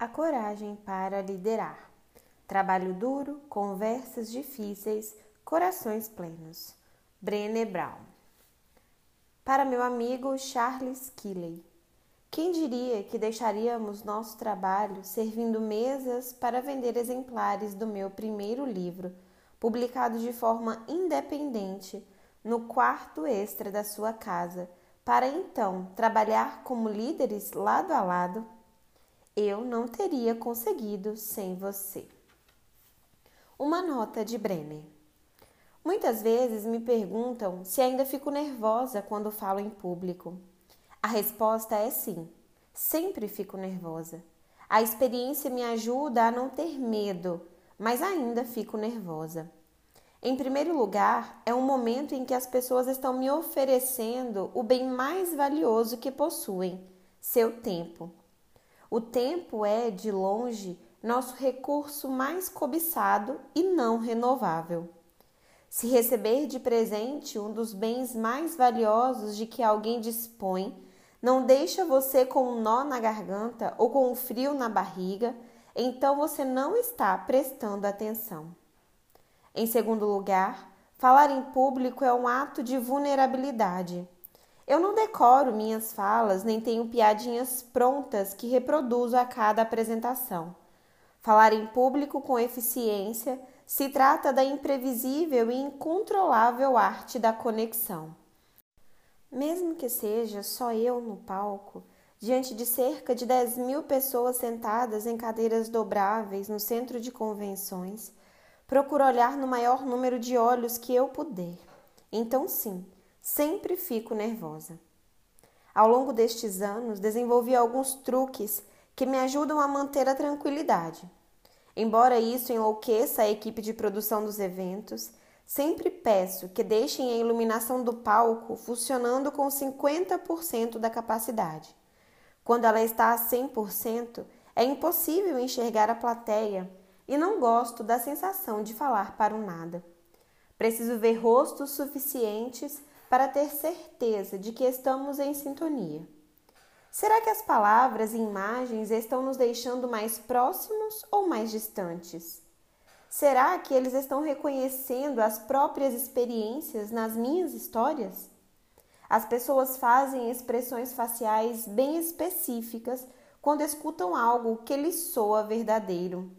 A coragem para liderar. Trabalho duro, conversas difíceis, corações plenos. Brené Brown. Para meu amigo Charles Killey. Quem diria que deixaríamos nosso trabalho servindo mesas para vender exemplares do meu primeiro livro, publicado de forma independente no quarto extra da sua casa, para então trabalhar como líderes lado a lado? Eu não teria conseguido sem você. Uma nota de Brenner. Muitas vezes me perguntam se ainda fico nervosa quando falo em público. A resposta é sim, sempre fico nervosa. A experiência me ajuda a não ter medo, mas ainda fico nervosa. Em primeiro lugar, é um momento em que as pessoas estão me oferecendo o bem mais valioso que possuem, seu tempo. O tempo é, de longe, nosso recurso mais cobiçado e não renovável. Se receber de presente um dos bens mais valiosos de que alguém dispõe, não deixa você com um nó na garganta ou com um frio na barriga, então você não está prestando atenção. Em segundo lugar, falar em público é um ato de vulnerabilidade. Eu não decoro minhas falas, nem tenho piadinhas prontas que reproduzo a cada apresentação. Falar em público com eficiência se trata da imprevisível e incontrolável arte da conexão. Mesmo que seja só eu no palco, diante de cerca de 10 mil pessoas sentadas em cadeiras dobráveis no centro de convenções, procuro olhar no maior número de olhos que eu puder. Então, sim, Sempre fico nervosa. Ao longo destes anos, desenvolvi alguns truques que me ajudam a manter a tranquilidade. Embora isso enlouqueça a equipe de produção dos eventos, sempre peço que deixem a iluminação do palco funcionando com 50% da capacidade. Quando ela está a 100%, é impossível enxergar a plateia e não gosto da sensação de falar para o nada. Preciso ver rostos suficientes para ter certeza de que estamos em sintonia. Será que as palavras e imagens estão nos deixando mais próximos ou mais distantes? Será que eles estão reconhecendo as próprias experiências nas minhas histórias? As pessoas fazem expressões faciais bem específicas quando escutam algo que lhes soa verdadeiro.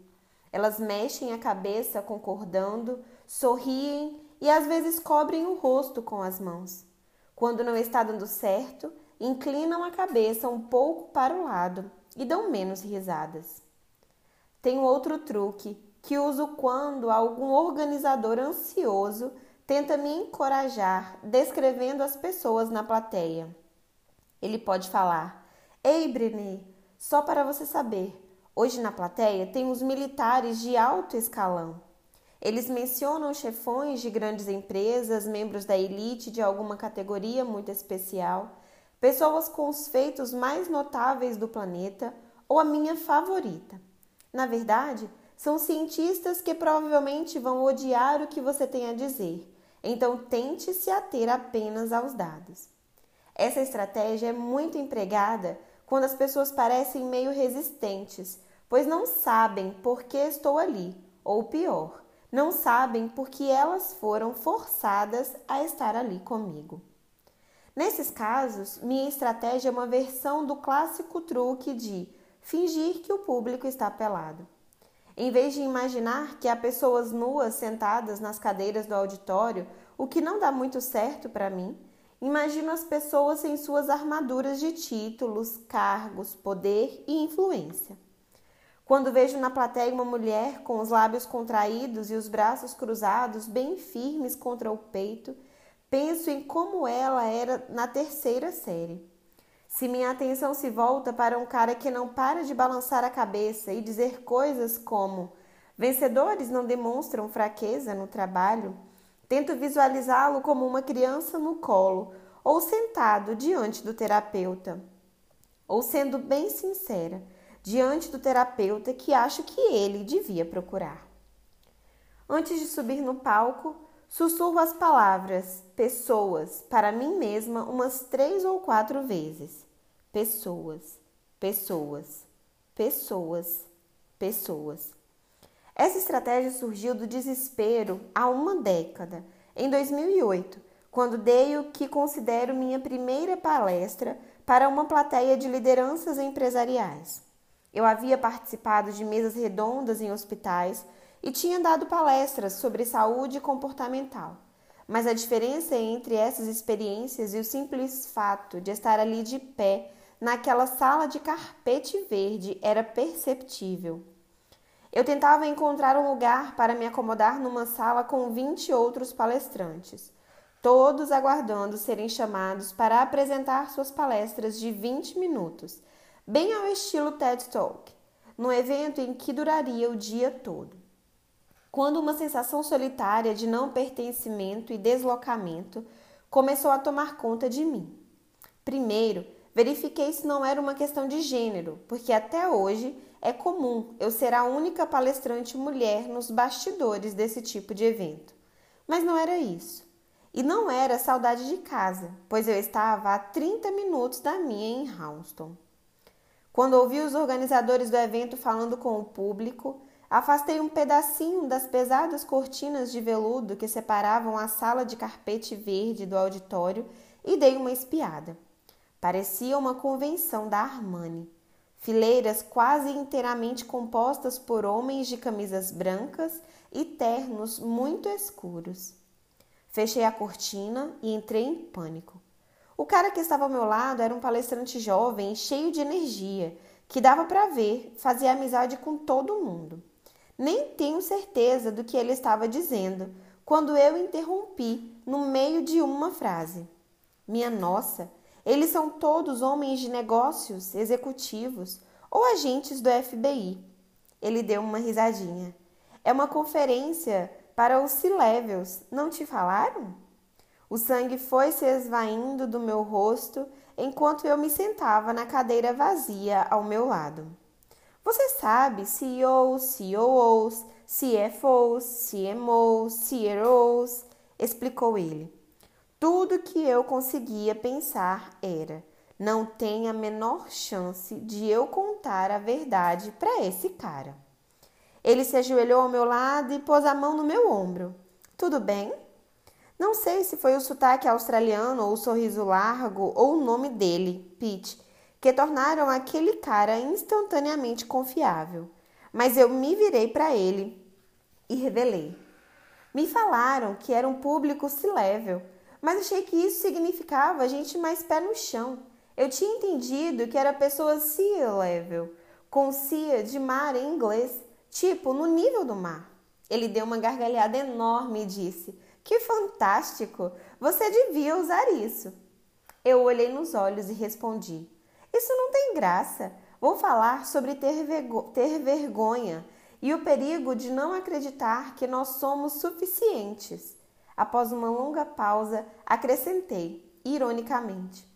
Elas mexem a cabeça concordando, sorriem e às vezes cobrem o rosto com as mãos. Quando não está dando certo, inclinam a cabeça um pouco para o lado e dão menos risadas. Tenho outro truque que uso quando algum organizador ansioso tenta me encorajar descrevendo as pessoas na plateia. Ele pode falar: Ei, Brené, só para você saber, hoje na plateia tem uns militares de alto escalão. Eles mencionam chefões de grandes empresas, membros da elite de alguma categoria muito especial, pessoas com os feitos mais notáveis do planeta ou a minha favorita. Na verdade, são cientistas que provavelmente vão odiar o que você tem a dizer, então tente se ater apenas aos dados. Essa estratégia é muito empregada quando as pessoas parecem meio resistentes, pois não sabem por que estou ali, ou pior, não sabem porque elas foram forçadas a estar ali comigo. Nesses casos, minha estratégia é uma versão do clássico truque de fingir que o público está pelado. Em vez de imaginar que há pessoas nuas sentadas nas cadeiras do auditório, o que não dá muito certo para mim, imagino as pessoas em suas armaduras de títulos, cargos, poder e influência. Quando vejo na plateia uma mulher com os lábios contraídos e os braços cruzados, bem firmes contra o peito, penso em como ela era na terceira série. Se minha atenção se volta para um cara que não para de balançar a cabeça e dizer coisas como vencedores não demonstram fraqueza no trabalho, tento visualizá-lo como uma criança no colo ou sentado diante do terapeuta. Ou sendo bem sincera, diante do terapeuta que acho que ele devia procurar. Antes de subir no palco, sussurro as palavras pessoas para mim mesma umas três ou quatro vezes. Pessoas, pessoas, pessoas, pessoas. Essa estratégia surgiu do desespero há uma década, em 2008, quando dei o que considero minha primeira palestra para uma plateia de lideranças empresariais. Eu havia participado de mesas redondas em hospitais e tinha dado palestras sobre saúde comportamental. Mas a diferença entre essas experiências e o simples fato de estar ali de pé naquela sala de carpete verde era perceptível. Eu tentava encontrar um lugar para me acomodar numa sala com 20 outros palestrantes, todos aguardando serem chamados para apresentar suas palestras de 20 minutos, bem ao estilo TED Talk, num evento em que duraria o dia todo. Quando uma sensação solitária de não pertencimento e deslocamento começou a tomar conta de mim. Primeiro, verifiquei se não era uma questão de gênero, porque até hoje é comum eu ser a única palestrante mulher nos bastidores desse tipo de evento. Mas não era isso. E não era saudade de casa, pois eu estava a 30 minutos da minha em Houston. Quando ouvi os organizadores do evento falando com o público, afastei um pedacinho das pesadas cortinas de veludo que separavam a sala de carpete verde do auditório e dei uma espiada. Parecia uma convenção da Armani fileiras quase inteiramente compostas por homens de camisas brancas e ternos muito escuros. Fechei a cortina e entrei em pânico. O cara que estava ao meu lado era um palestrante jovem cheio de energia, que dava para ver, fazia amizade com todo mundo. Nem tenho certeza do que ele estava dizendo quando eu interrompi no meio de uma frase. Minha nossa, eles são todos homens de negócios, executivos ou agentes do FBI. Ele deu uma risadinha. É uma conferência para os C-Levels, não te falaram? O sangue foi se esvaindo do meu rosto enquanto eu me sentava na cadeira vazia ao meu lado. Você sabe, CEOs, COOs, CFOs, CMOs, CROs, explicou ele. Tudo que eu conseguia pensar era: não tem a menor chance de eu contar a verdade para esse cara. Ele se ajoelhou ao meu lado e pôs a mão no meu ombro. Tudo bem? Não sei se foi o sotaque australiano ou o sorriso largo ou o nome dele, Pete, que tornaram aquele cara instantaneamente confiável. Mas eu me virei para ele e revelei. Me falaram que era um público C-level mas achei que isso significava gente mais pé no chão. Eu tinha entendido que era pessoa sea level, com sea de mar em inglês, tipo no nível do mar. Ele deu uma gargalhada enorme e disse: Que fantástico! Você devia usar isso. Eu olhei nos olhos e respondi: Isso não tem graça. Vou falar sobre ter, ter vergonha e o perigo de não acreditar que nós somos suficientes. Após uma longa pausa, acrescentei, ironicamente.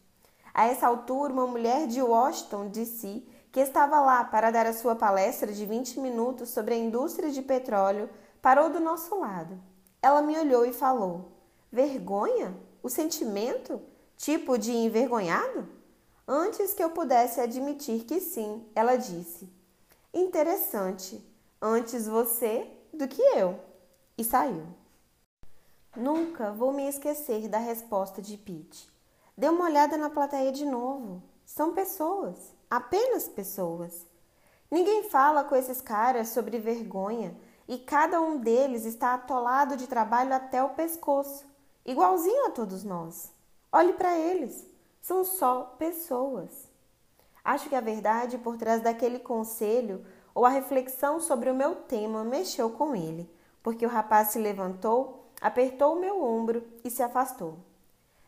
A essa altura, uma mulher de Washington, D.C., que estava lá para dar a sua palestra de 20 minutos sobre a indústria de petróleo, parou do nosso lado. Ela me olhou e falou: Vergonha? O sentimento? Tipo de envergonhado? Antes que eu pudesse admitir que sim, ela disse: Interessante. Antes você do que eu. E saiu. Nunca vou me esquecer da resposta de Pete. Dê uma olhada na plateia de novo. São pessoas, apenas pessoas. Ninguém fala com esses caras sobre vergonha e cada um deles está atolado de trabalho até o pescoço, igualzinho a todos nós. Olhe para eles, são só pessoas. Acho que a verdade por trás daquele conselho ou a reflexão sobre o meu tema mexeu com ele, porque o rapaz se levantou apertou o meu ombro e se afastou.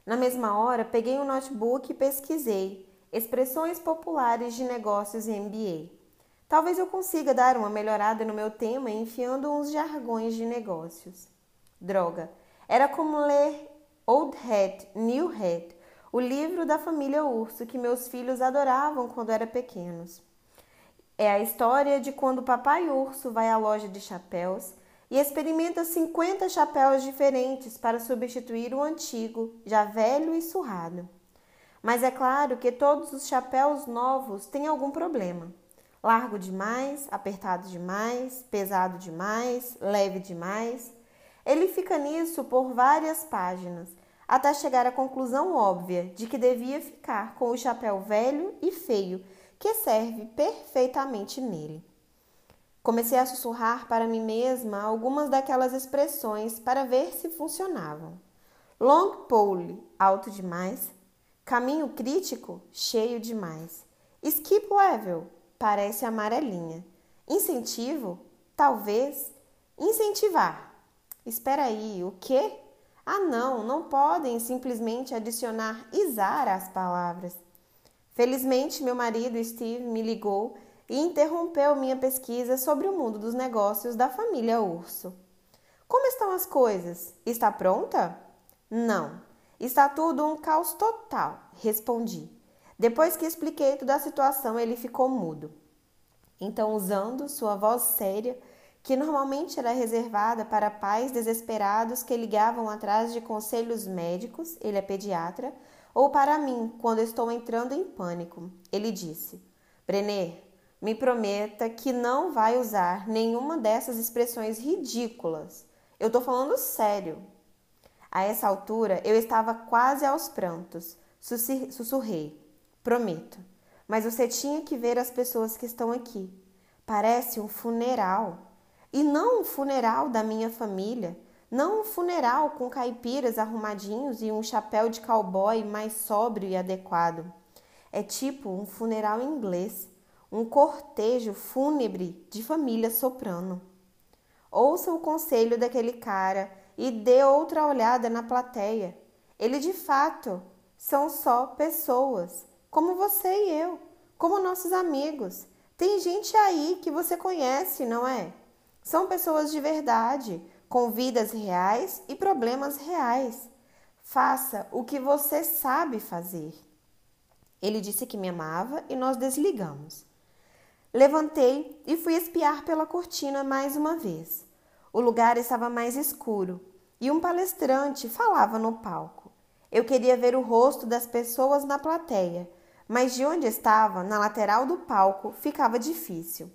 Na mesma hora, peguei um notebook e pesquisei expressões populares de negócios em MBA. Talvez eu consiga dar uma melhorada no meu tema enfiando uns jargões de negócios. Droga, era como ler Old Hat, New Hat, o livro da família Urso que meus filhos adoravam quando eram pequenos. É a história de quando o papai urso vai à loja de chapéus e experimenta 50 chapéus diferentes para substituir o antigo, já velho e surrado. Mas é claro que todos os chapéus novos têm algum problema. Largo demais, apertado demais, pesado demais, leve demais. Ele fica nisso por várias páginas, até chegar à conclusão óbvia de que devia ficar com o chapéu velho e feio que serve perfeitamente nele. Comecei a sussurrar para mim mesma algumas daquelas expressões para ver se funcionavam. Long pole, alto demais. Caminho crítico, cheio demais. Skip level, parece amarelinha. Incentivo? Talvez. Incentivar. Espera aí, o quê? Ah, não, não podem simplesmente adicionar isar às palavras. Felizmente, meu marido Steve me ligou e interrompeu minha pesquisa sobre o mundo dos negócios da família Urso. Como estão as coisas? Está pronta? Não. Está tudo um caos total, respondi. Depois que expliquei toda a situação, ele ficou mudo. Então, usando sua voz séria, que normalmente era reservada para pais desesperados que ligavam atrás de conselhos médicos, ele é pediatra, ou para mim, quando estou entrando em pânico, ele disse: Brené, me prometa que não vai usar nenhuma dessas expressões ridículas. Eu estou falando sério. A essa altura, eu estava quase aos prantos. Sussurrei. Prometo. Mas você tinha que ver as pessoas que estão aqui. Parece um funeral. E não um funeral da minha família. Não um funeral com caipiras arrumadinhos e um chapéu de cowboy mais sóbrio e adequado. É tipo um funeral inglês, um cortejo fúnebre de família soprano. Ouça o conselho daquele cara e dê outra olhada na plateia. Ele de fato são só pessoas como você e eu, como nossos amigos. Tem gente aí que você conhece, não é? São pessoas de verdade, com vidas reais e problemas reais. Faça o que você sabe fazer. Ele disse que me amava e nós desligamos. Levantei e fui espiar pela cortina mais uma vez. O lugar estava mais escuro e um palestrante falava no palco. Eu queria ver o rosto das pessoas na plateia, mas de onde estava, na lateral do palco, ficava difícil.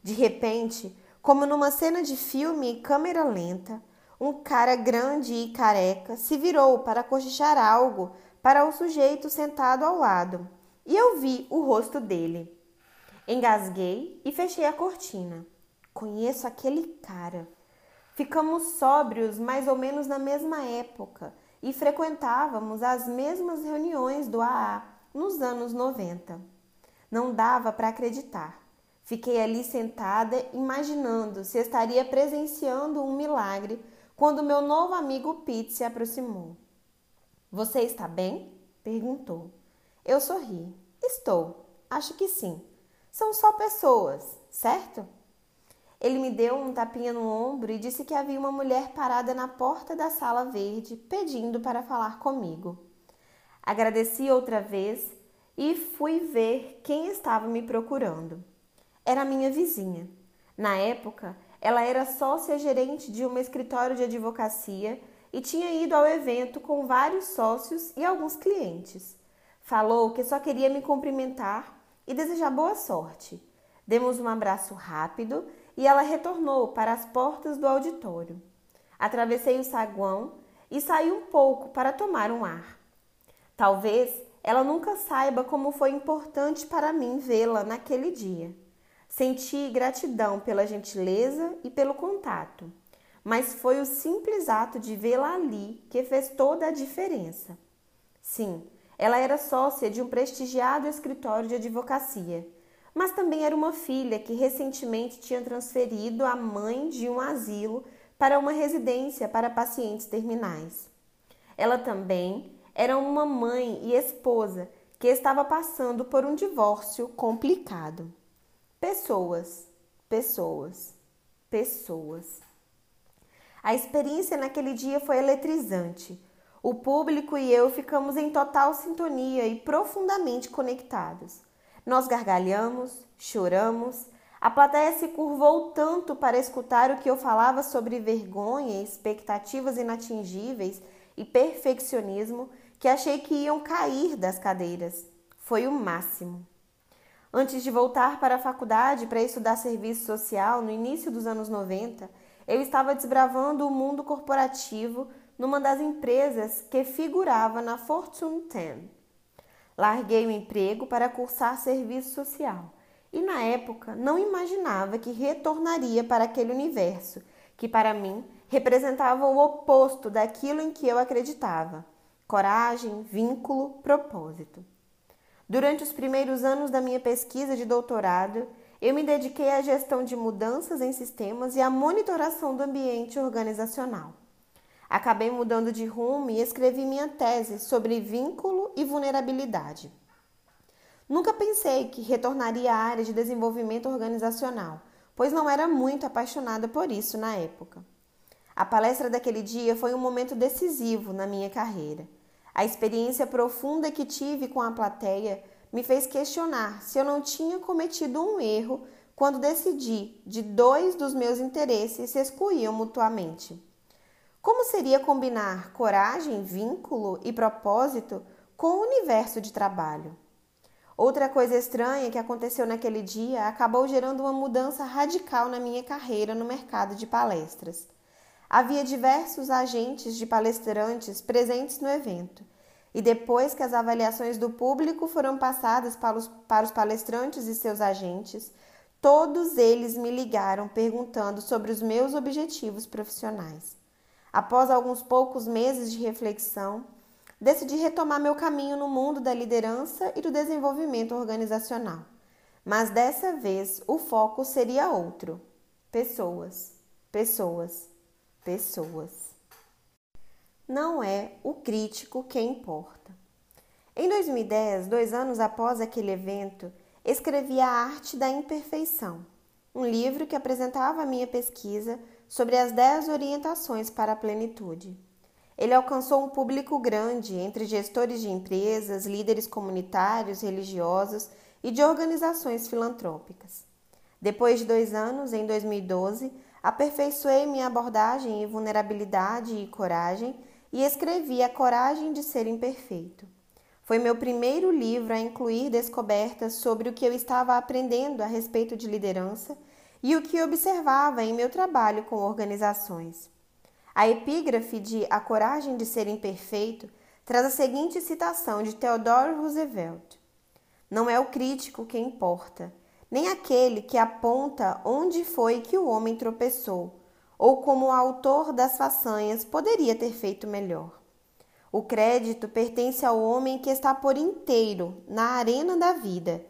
De repente, como numa cena de filme em câmera lenta, um cara grande e careca se virou para cochichar algo para o sujeito sentado ao lado, e eu vi o rosto dele. Engasguei e fechei a cortina. Conheço aquele cara. Ficamos sóbrios mais ou menos na mesma época e frequentávamos as mesmas reuniões do AA nos anos 90. Não dava para acreditar. Fiquei ali sentada, imaginando se estaria presenciando um milagre quando meu novo amigo Pete se aproximou. Você está bem? perguntou. Eu sorri. Estou. Acho que sim. São só pessoas, certo? Ele me deu um tapinha no ombro e disse que havia uma mulher parada na porta da sala verde pedindo para falar comigo. Agradeci outra vez e fui ver quem estava me procurando. Era minha vizinha. Na época, ela era sócia gerente de um escritório de advocacia e tinha ido ao evento com vários sócios e alguns clientes. Falou que só queria me cumprimentar e desejar boa sorte. Demos um abraço rápido e ela retornou para as portas do auditório. Atravessei o saguão e saí um pouco para tomar um ar. Talvez ela nunca saiba como foi importante para mim vê-la naquele dia. Senti gratidão pela gentileza e pelo contato, mas foi o simples ato de vê-la ali que fez toda a diferença. Sim, ela era sócia de um prestigiado escritório de advocacia, mas também era uma filha que recentemente tinha transferido a mãe de um asilo para uma residência para pacientes terminais. Ela também era uma mãe e esposa que estava passando por um divórcio complicado. Pessoas, pessoas, pessoas. A experiência naquele dia foi eletrizante. O público e eu ficamos em total sintonia e profundamente conectados. Nós gargalhamos, choramos, a plateia se curvou tanto para escutar o que eu falava sobre vergonha, expectativas inatingíveis e perfeccionismo que achei que iam cair das cadeiras. Foi o máximo. Antes de voltar para a faculdade para estudar serviço social no início dos anos 90, eu estava desbravando o mundo corporativo numa das empresas que figurava na Fortune 10. Larguei o emprego para cursar serviço social e, na época, não imaginava que retornaria para aquele universo que, para mim, representava o oposto daquilo em que eu acreditava: coragem, vínculo, propósito. Durante os primeiros anos da minha pesquisa de doutorado, eu me dediquei à gestão de mudanças em sistemas e à monitoração do ambiente organizacional. Acabei mudando de rumo e escrevi minha tese sobre vínculo e vulnerabilidade. Nunca pensei que retornaria à área de desenvolvimento organizacional, pois não era muito apaixonada por isso na época. A palestra daquele dia foi um momento decisivo na minha carreira. A experiência profunda que tive com a plateia me fez questionar se eu não tinha cometido um erro quando decidi de dois dos meus interesses se excluíam mutuamente. Como seria combinar coragem, vínculo e propósito com o universo de trabalho? Outra coisa estranha que aconteceu naquele dia acabou gerando uma mudança radical na minha carreira no mercado de palestras. Havia diversos agentes de palestrantes presentes no evento, e depois que as avaliações do público foram passadas para os, para os palestrantes e seus agentes, todos eles me ligaram perguntando sobre os meus objetivos profissionais. Após alguns poucos meses de reflexão, decidi retomar meu caminho no mundo da liderança e do desenvolvimento organizacional. Mas dessa vez o foco seria outro: pessoas, pessoas, pessoas. Não é o crítico quem importa. Em 2010, dois anos após aquele evento, escrevi A Arte da Imperfeição, um livro que apresentava a minha pesquisa sobre as 10 orientações para a plenitude. Ele alcançou um público grande entre gestores de empresas, líderes comunitários, religiosos e de organizações filantrópicas. Depois de dois anos, em 2012, aperfeiçoei minha abordagem em vulnerabilidade e coragem e escrevi A Coragem de Ser Imperfeito. Foi meu primeiro livro a incluir descobertas sobre o que eu estava aprendendo a respeito de liderança e o que observava em meu trabalho com organizações. A epígrafe de A Coragem de Ser Imperfeito traz a seguinte citação de Theodore Roosevelt: Não é o crítico que importa, nem aquele que aponta onde foi que o homem tropeçou, ou como o autor das façanhas poderia ter feito melhor. O crédito pertence ao homem que está por inteiro na arena da vida,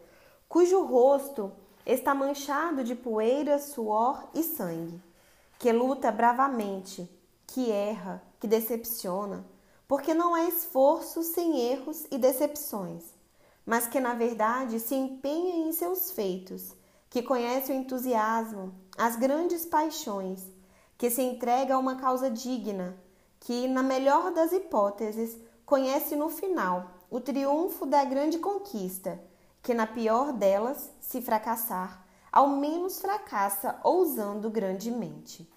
cujo rosto está manchado de poeira, suor e sangue, que luta bravamente, que erra, que decepciona, porque não há esforço sem erros e decepções, mas que na verdade se empenha em seus feitos, que conhece o entusiasmo, as grandes paixões, que se entrega a uma causa digna, que, na melhor das hipóteses, conhece no final o triunfo da grande conquista que na pior delas, se fracassar, ao menos fracassa ousando grandemente.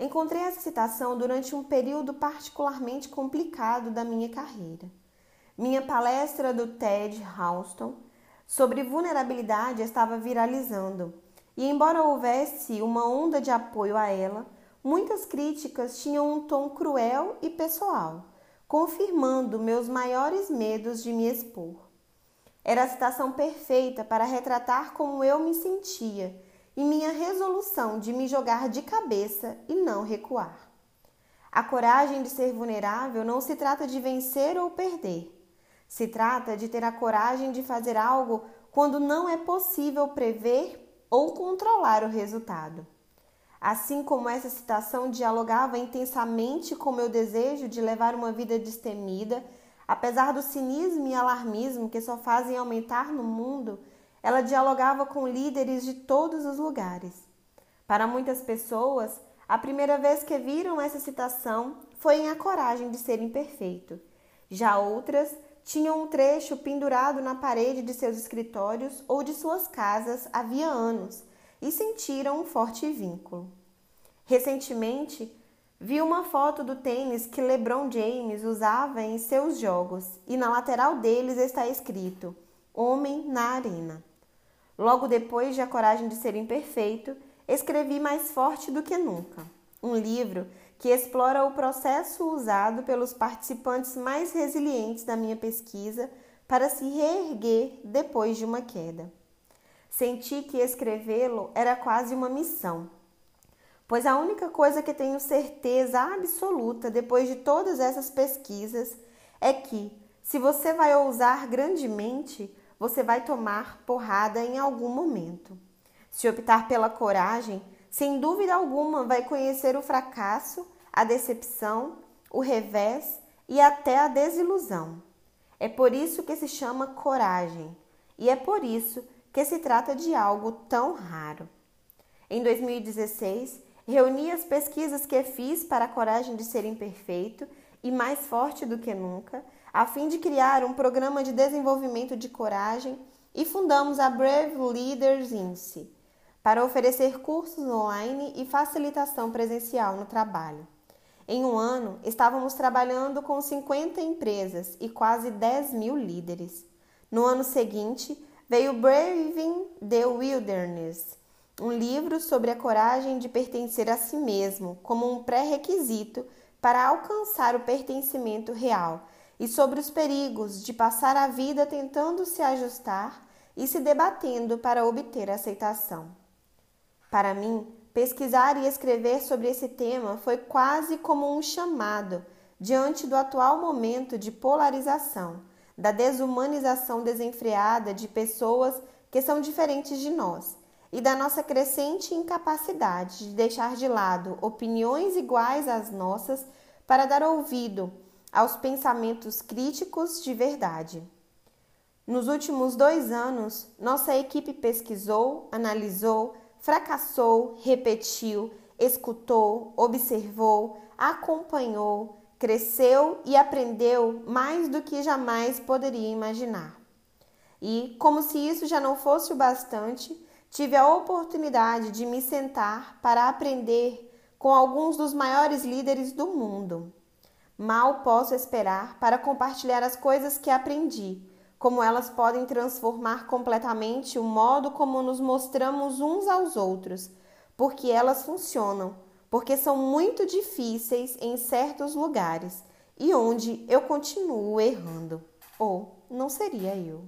Encontrei essa citação durante um período particularmente complicado da minha carreira. Minha palestra do TED Houston sobre vulnerabilidade estava viralizando, e embora houvesse uma onda de apoio a ela, muitas críticas tinham um tom cruel e pessoal, confirmando meus maiores medos de me expor. Era a citação perfeita para retratar como eu me sentia e minha resolução de me jogar de cabeça e não recuar. A coragem de ser vulnerável não se trata de vencer ou perder. Se trata de ter a coragem de fazer algo quando não é possível prever ou controlar o resultado. Assim como essa citação dialogava intensamente com meu desejo de levar uma vida destemida Apesar do cinismo e alarmismo que só fazem aumentar no mundo, ela dialogava com líderes de todos os lugares. Para muitas pessoas, a primeira vez que viram essa citação foi em A Coragem de Ser Imperfeito. Já outras tinham um trecho pendurado na parede de seus escritórios ou de suas casas havia anos e sentiram um forte vínculo. Recentemente, Vi uma foto do tênis que LeBron James usava em seus jogos e na lateral deles está escrito: Homem na Arena. Logo depois de A Coragem de Ser Imperfeito, escrevi Mais Forte do que Nunca, um livro que explora o processo usado pelos participantes mais resilientes da minha pesquisa para se reerguer depois de uma queda. Senti que escrevê-lo era quase uma missão, pois a única coisa que tenho certeza absoluta depois de todas essas pesquisas é que, se você vai ousar grandemente, você vai tomar porrada em algum momento. Se optar pela coragem, sem dúvida alguma vai conhecer o fracasso, a decepção, o revés e até a desilusão. É por isso que se chama coragem e é por isso que se trata de algo tão raro. Em 2016, reuni as pesquisas que fiz para a coragem de ser imperfeito e mais forte do que nunca, a fim de criar um programa de desenvolvimento de coragem e fundamos a Brave Leaders Inc para oferecer cursos online e facilitação presencial no trabalho. Em um ano, estávamos trabalhando com 50 empresas e quase 10 mil líderes. No ano seguinte, veio Braving the Wilderness, um livro sobre a coragem de pertencer a si mesmo como um pré-requisito para alcançar o pertencimento real e sobre os perigos de passar a vida tentando se ajustar e se debatendo para obter aceitação. Para mim, pesquisar e escrever sobre esse tema foi quase como um chamado diante do atual momento de polarização, da desumanização desenfreada de pessoas que são diferentes de nós e da nossa crescente incapacidade de deixar de lado opiniões iguais às nossas para dar ouvido aos pensamentos críticos de verdade. Nos últimos dois anos, nossa equipe pesquisou, analisou, fracassou, repetiu, escutou, observou, acompanhou, cresceu e aprendeu mais do que jamais poderia imaginar. E, como se isso já não fosse o bastante, tive a oportunidade de me sentar para aprender com alguns dos maiores líderes do mundo. Mal posso esperar para compartilhar as coisas que aprendi como elas podem transformar completamente o modo como nos mostramos uns aos outros, porque elas funcionam, porque são muito difíceis em certos lugares e onde eu continuo errando. Ou não seria eu.